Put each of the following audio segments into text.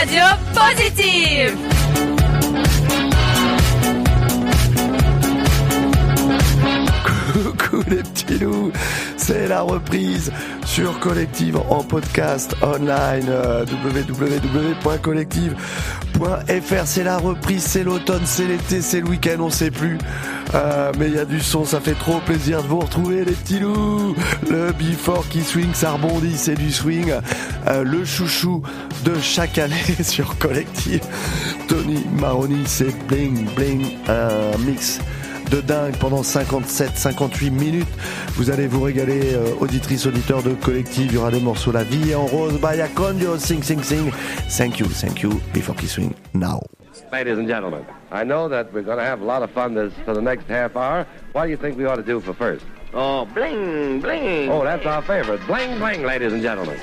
아주 포지티브! 그랬지요. 그 c'est la reprise sur Collective en podcast online euh, www.collective.fr. C'est la reprise, c'est l'automne, c'est l'été, c'est le week-end, on sait plus. Euh, mais il y a du son, ça fait trop plaisir de vous retrouver les petits loups. Le before qui swing, ça rebondit, c'est du swing. Euh, le chouchou de chaque année sur Collective. Tony Maroni, c'est bling bling, un mix de dingue pendant 57-58 minutes. Vous allez vous régaler, euh, auditrices, auditeurs de collectif. Il y aura des morceaux La vie est en rose, by Acondio, sing, sing, sing. Thank you, thank you, before kissing now. Ladies and gentlemen, I know that we're going to have a lot of fun this for the next half hour. What do you think we ought to do for first? Oh, bling, bling. Oh, that's our favorite. Bling, bling, ladies and gentlemen.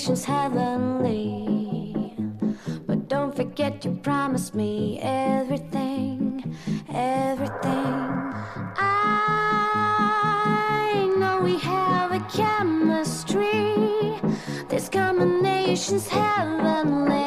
Combination's heavenly. But don't forget you promised me everything, everything. I know we have a chemistry. This combination's heavenly.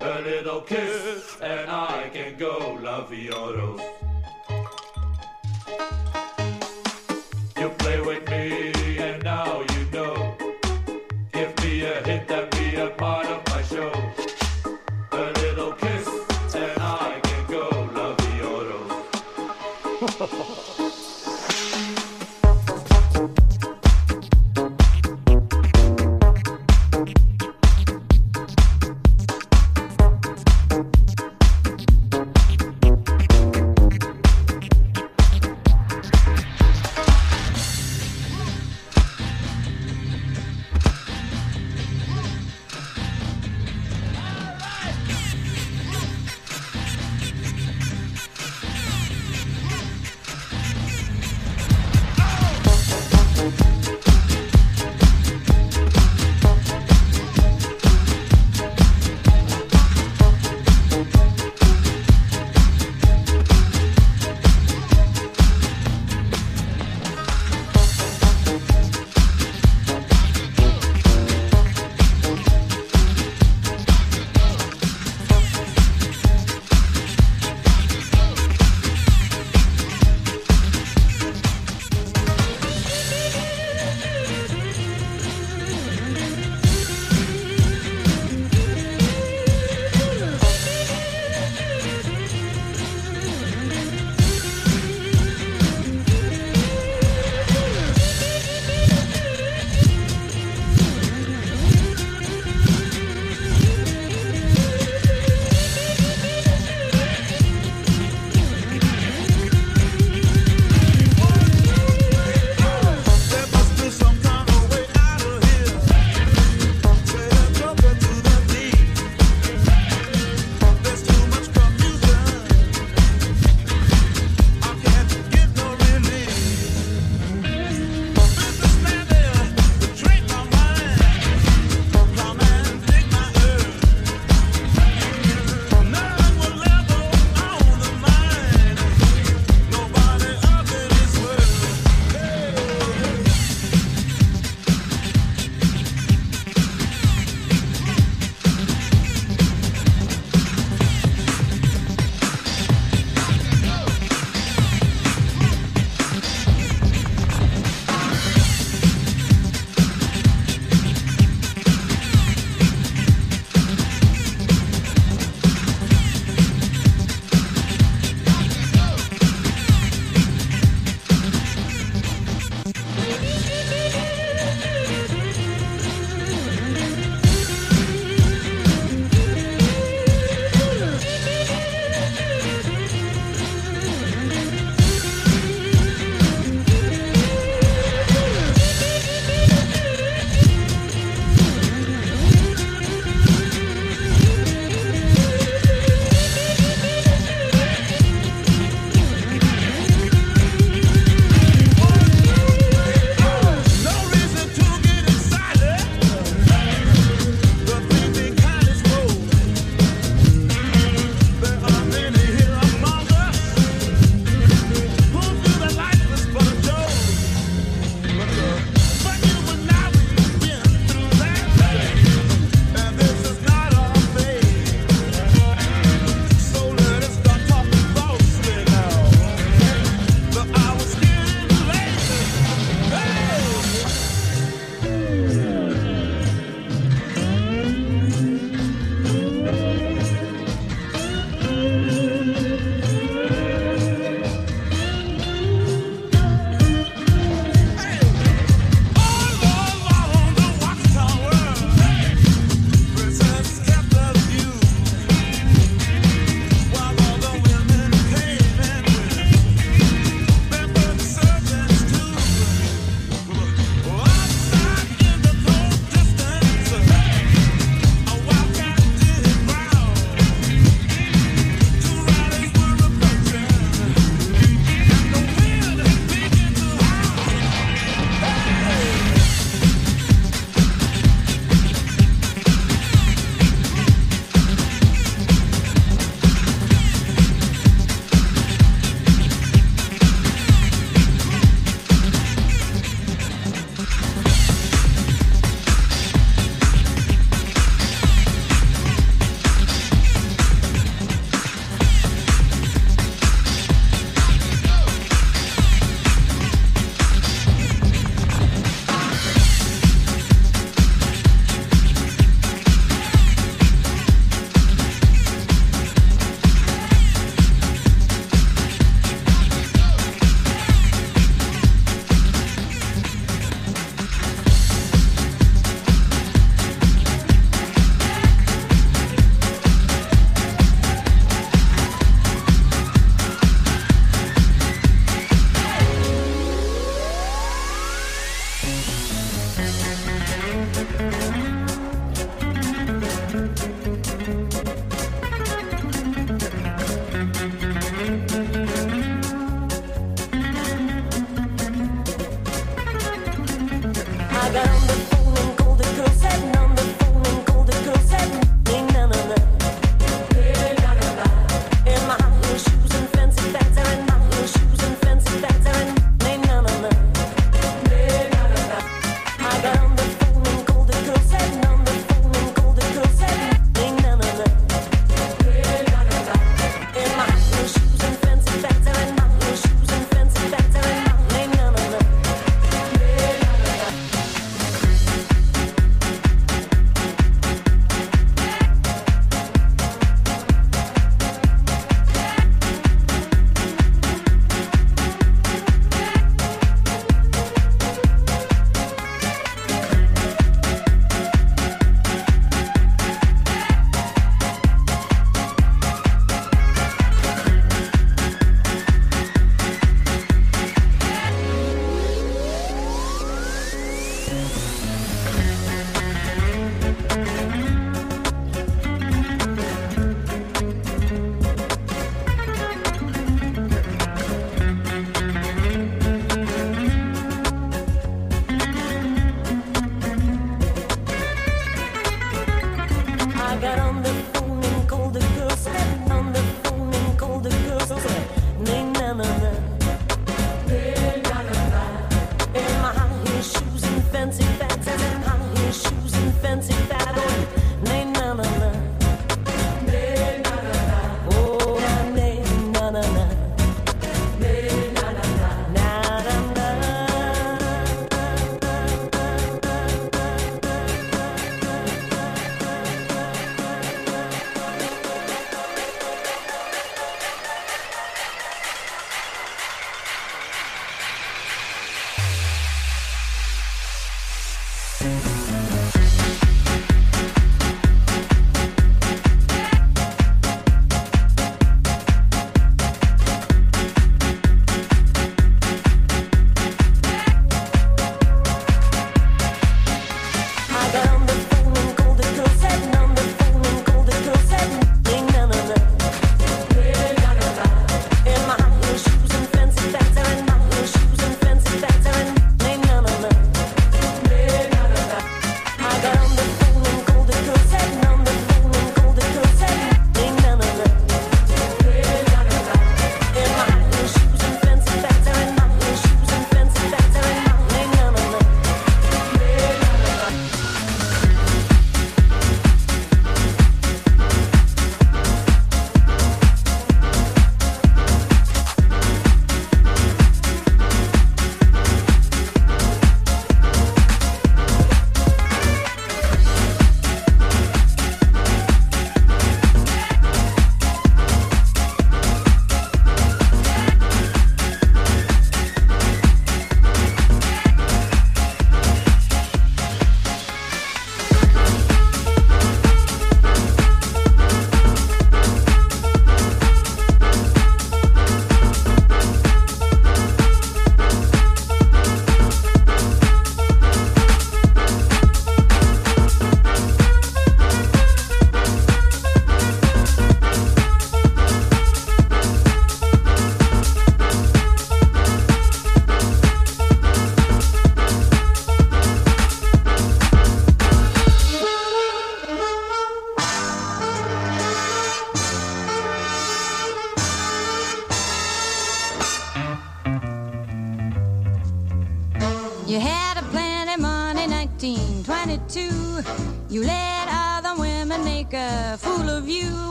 A little kiss, and I can go, La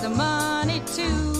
the money too.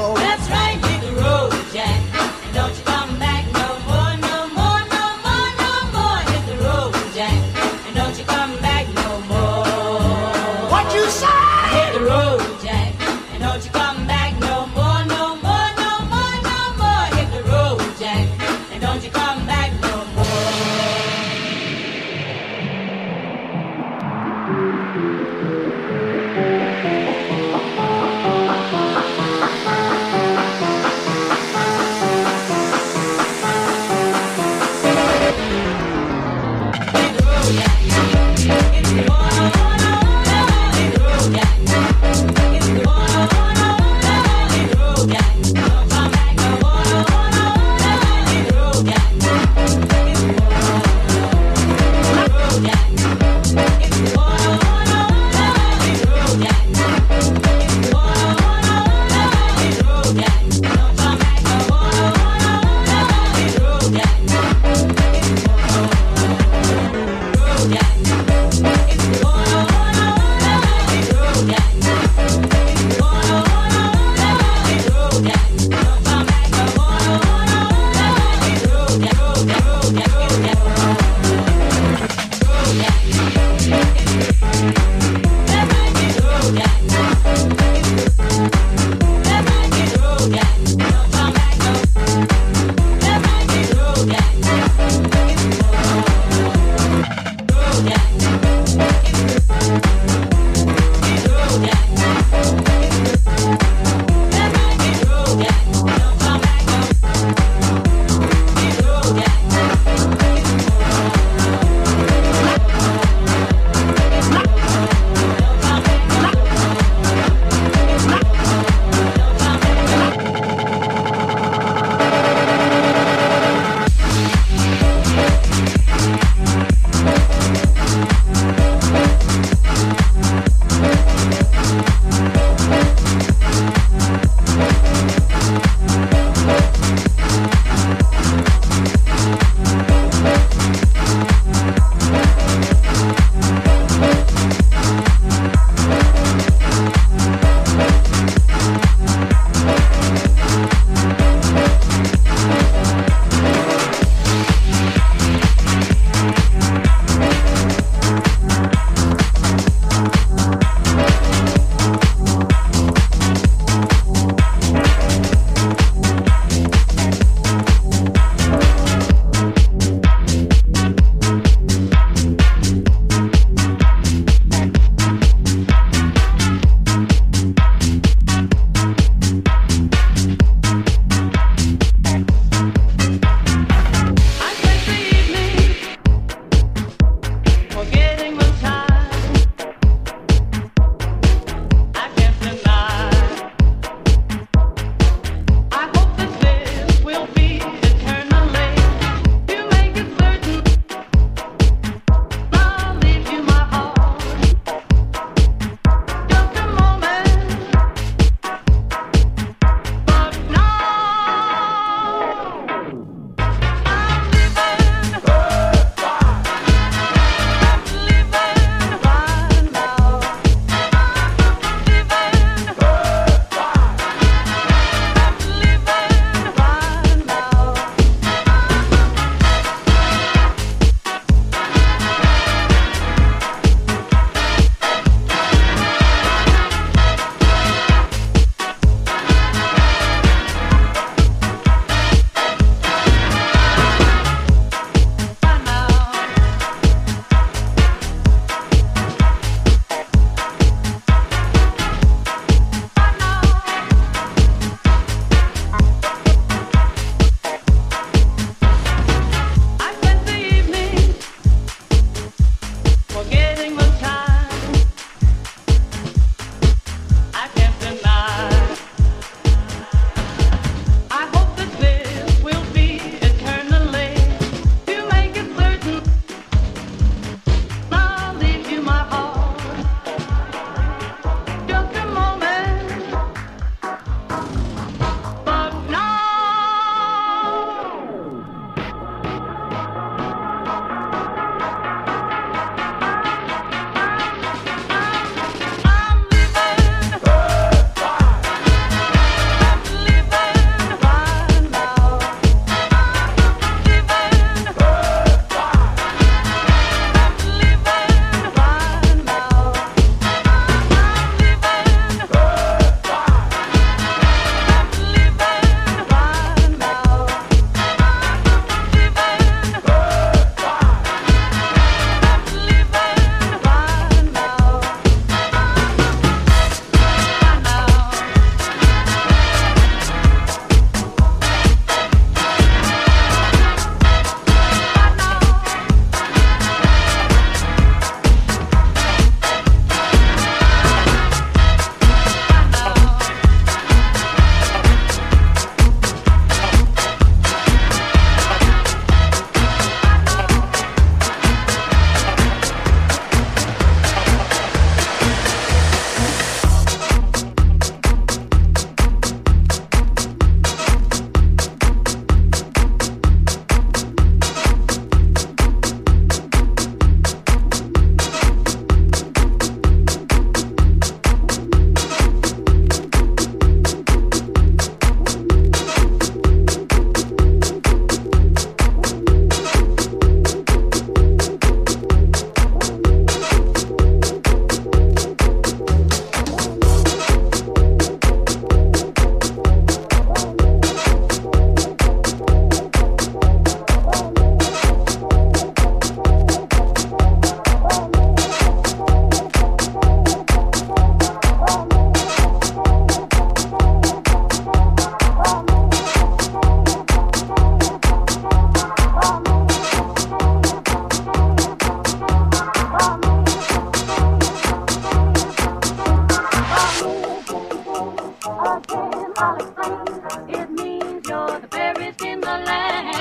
the fairest in the land.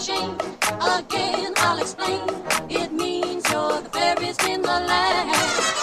Shame, again I'll explain. It means you're the fairest in the land.